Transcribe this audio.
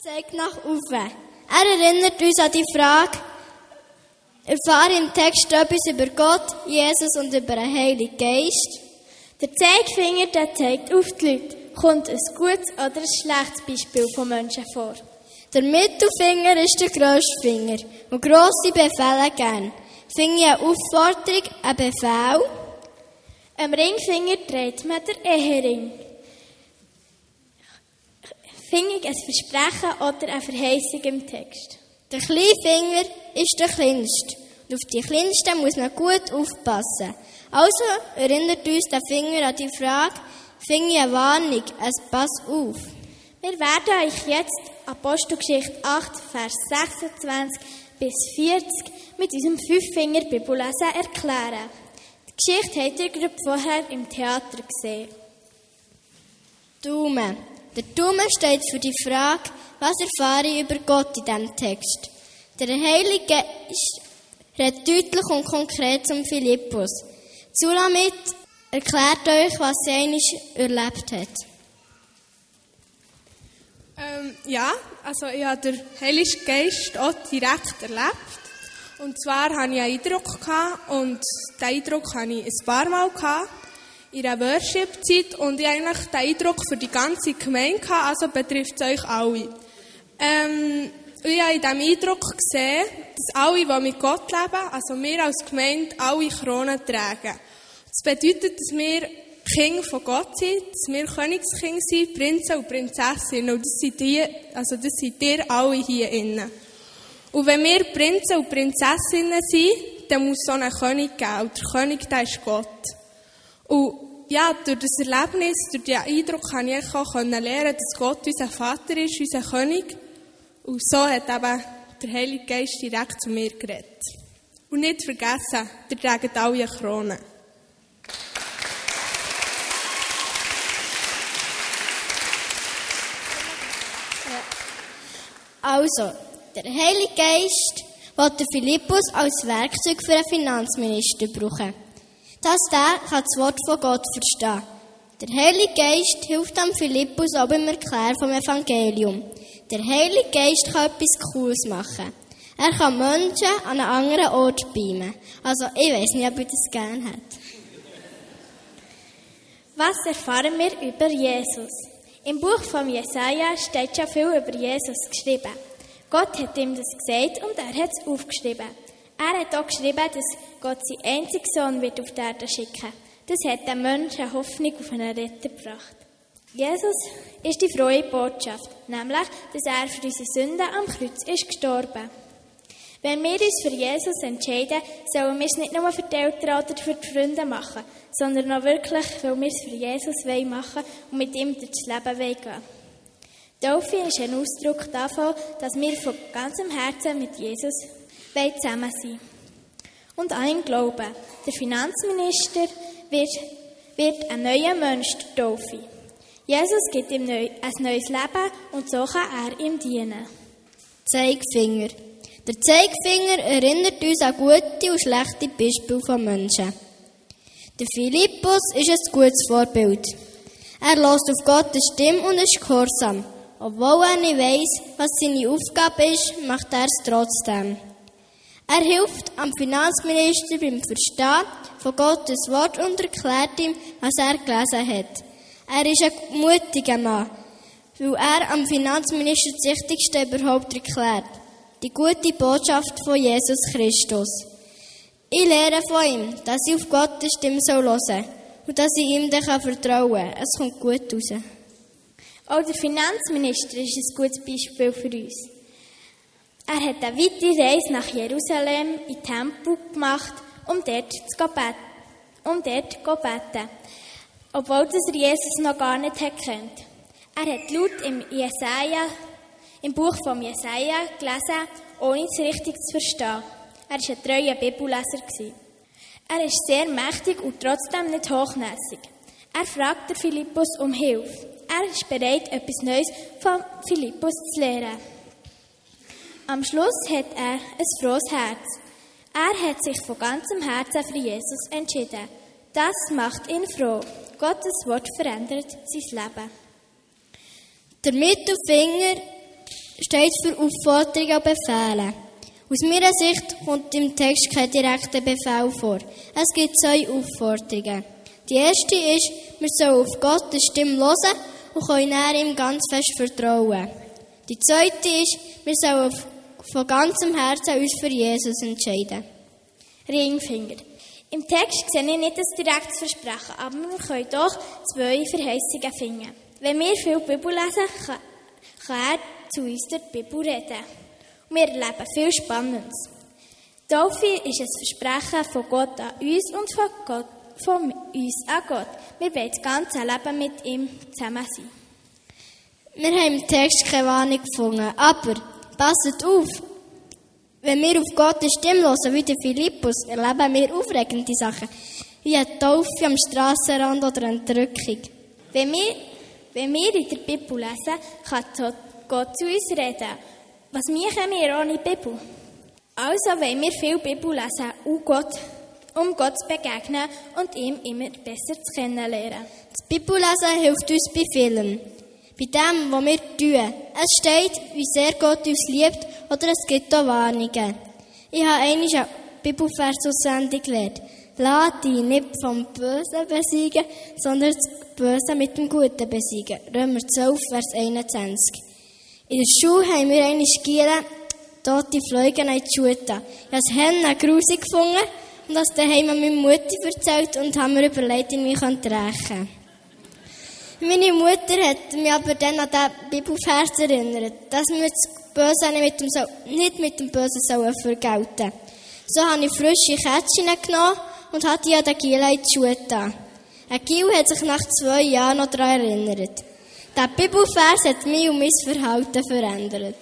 zeigt nach oben. Er erinnert uns an die Frage, erfahre im Text etwas über Gott, Jesus und über den Heiligen Geist. Der Zeigefinger der zeigt auf die Leute. Kommt ein gutes oder ein schlechtes Beispiel von Menschen vor? Der Mittelfinger ist der grösste Finger und grosse Befehle gern. Finger eine Aufforderung, ein Befehl. Am Ringfinger dreht man den Ehering. Finger ein Versprechen oder eine Verheißung im Text. Der kleine Finger ist der kleinste. Und auf die kleinsten muss man gut aufpassen. Also erinnert uns der Finger an die Frage, Finger eine Warnung, es pass auf. Wir werden euch jetzt Apostelgeschichte 8, Vers 26 bis 40 mit unserem Fünffinger-Bibellesen erklären. Die Geschichte habt ihr gerade vorher im Theater gesehen. Daumen. Der Daumen steht für die Frage, was erfahre ich über Gott in diesem Text. Der Heilige Geist redet deutlich und konkret zum Philippus. Zulamit erklärt euch, was sie einmal erlebt hat. Ähm, ja, also ich habe den Heiligen Geist auch direkt erlebt. Und zwar hatte ich einen Eindruck und diesen Eindruck hatte ich ein paar Mal gehabt, in einer Worship-Zeit und ich eigentlich den Eindruck für die ganze Gemeinde gehabt, also betrifft es euch alle. Ähm, ich habe in diesem Eindruck gesehen, dass alle, die mit Gott leben, also wir als Gemeinde, alle Kronen tragen. Das bedeutet, dass wir Kinder von Gott sind, dass wir Königskinder sind, Prinzen und Prinzessinnen. Und das sind, die, also das sind ihr alle hier innen. Und wenn wir Prinzen und Prinzessinnen sind, dann muss es auch einen König geben. Und der König, der ist Gott. Und ja, durch das Erlebnis, durch den Eindruck, kann ich auch lernen, dass Gott unser Vater ist, unser König. Und so hat eben der Heilige Geist direkt zu mir geredet. Und nicht vergessen, wir tragen alle eine Krone. Also, der Heilige Geist wollte Philippus als Werkzeug für einen Finanzminister brauchen. Dass der das Wort von Gott verstehen. Der Heilige Geist hilft dem Philippus auch beim Erklären vom Evangelium. Der Heilige Geist kann etwas Cooles machen. Er kann Menschen an einen anderen Ort beamen. Also, ich weiß nicht, ob ich das gerne hätte. Was erfahren wir über Jesus? Im Buch von Jesaja steht schon viel über Jesus geschrieben. Gott hat ihm das gesagt und er hat es aufgeschrieben. Er hat auch geschrieben, dass Gott seinen einzigen Sohn wird auf die Erde schicken. Das hat den Menschen Hoffnung auf einen Retter gebracht. Jesus ist die frohe Botschaft, nämlich, dass er für unsere Sünden am Kreuz ist gestorben. Wenn wir uns für Jesus entscheiden, sollen wir es nicht nur für die Eltern oder für die Freunde machen, sondern auch wirklich, weil wir es für Jesus machen wollen und mit ihm durchs Leben gehen Taufe ist ein Ausdruck davon, dass wir von ganzem Herzen mit Jesus zusammen sein Und an ihn glauben. Der Finanzminister wird, wird ein neuer Mensch der Taufe. Jesus gibt ihm ein neues Leben und so kann er ihm dienen. Zeigefinger. Der Zeigefinger erinnert uns an gute und schlechte Beispiele von Menschen. Der Philippus ist ein gutes Vorbild. Er lässt auf Gottes Stimme und ist gehorsam. Obwohl er nicht weiss, was seine Aufgabe ist, macht er es trotzdem. Er hilft am Finanzminister beim Verstehen von Gottes Wort und erklärt ihm, was er gelesen hat. Er ist ein mutiger Mann, weil er am Finanzminister das Wichtigste überhaupt erklärt die gute Botschaft von Jesus Christus. Ich lehre von ihm, dass ich auf Gottes Stimme hören soll und dass ich ihm dann vertrauen kann. Es kommt gut raus. Auch der Finanzminister ist ein gutes Beispiel für uns. Er hat eine weite Reise nach Jerusalem in den Tempel gemacht, um dort zu beten. Um dort zu beten. Obwohl er Jesus noch gar nicht kennt. Er hat laut im Jesaja im Buch von Jesaja gelesen, ohne es richtig zu verstehen. Er war ein treuer Bibelleser. Er ist sehr mächtig und trotzdem nicht hochnäsig. Er fragt Philippus um Hilfe. Er ist bereit, etwas Neues von Philippus zu lernen. Am Schluss hat er ein frohes Herz. Er hat sich von ganzem Herzen für Jesus entschieden. Das macht ihn froh. Gottes Wort verändert sein Leben. Der Mittelfinger steht für Aufforderungen und Befehle. Aus meiner Sicht kommt im Text kein direkter Befehl vor. Es gibt zwei Aufforderungen. Die erste ist, wir sollen auf Gottes Stimme hören und können ihm ganz fest vertrauen. Die zweite ist, wir sollen von ganzem Herzen uns für Jesus entscheiden. Ringfinger. Im Text sehe ich nicht ein direktes Versprechen, aber wir können doch zwei Verheißungen finden. Wenn wir viel Bibel lesen, kann, er zu uns die Bibel reden. Und wir erleben viel Spannendes. Taufe ist ein Versprechen von Gott an uns und von, Gott, von uns an Gott. Wir wollen das ganze Leben mit ihm zusammen sein. Wir haben im Text keine Warnung gefunden, aber passet auf, wenn wir auf Gottes Stimme hören, wie der Philippus, erleben wir aufregende Sachen, wie eine Taufe am Strassenrand oder eine Entrückung. Wenn wir, wenn wir in der Bibel lesen, kann Gott zu uns reden. Was machen wir ohne Bibel? Also wollen wir viel Bibel lesen, um Gott, um Gott zu begegnen und ihm immer besser zu kennenlernen. Das Bibellesen hilft uns bei vielem. Bei dem, was wir tun. Es steht, wie sehr Gott uns liebt, oder es gibt auch Warnungen. Ich habe einmal eine Bibelvers auswendig gelernt. Lass dich nicht vom Bösen besiegen, sondern das Böse mit dem Guten besiegen. Römer 12, Vers 21. In der Schule haben wir einmal Gielen, tote Fliegen in die Schuhe. Ich habe es Hennen grusig gefunden und das daheim meiner Mutter erzählt und haben mir überlegt, wie ich rächen könnte. Meine Mutter hat mich aber dann an den Bibelvers erinnert, dass wir das Böse nicht mit dem, so nicht mit dem Bösen sollen vergelten So habe ich frische Kätzchen genommen und habe die an den Giel in die Schuhe getan. Ein Giel hat sich nach zwei Jahren noch daran erinnert. Der Bibelvers hat mich und mein Verhalten verändert.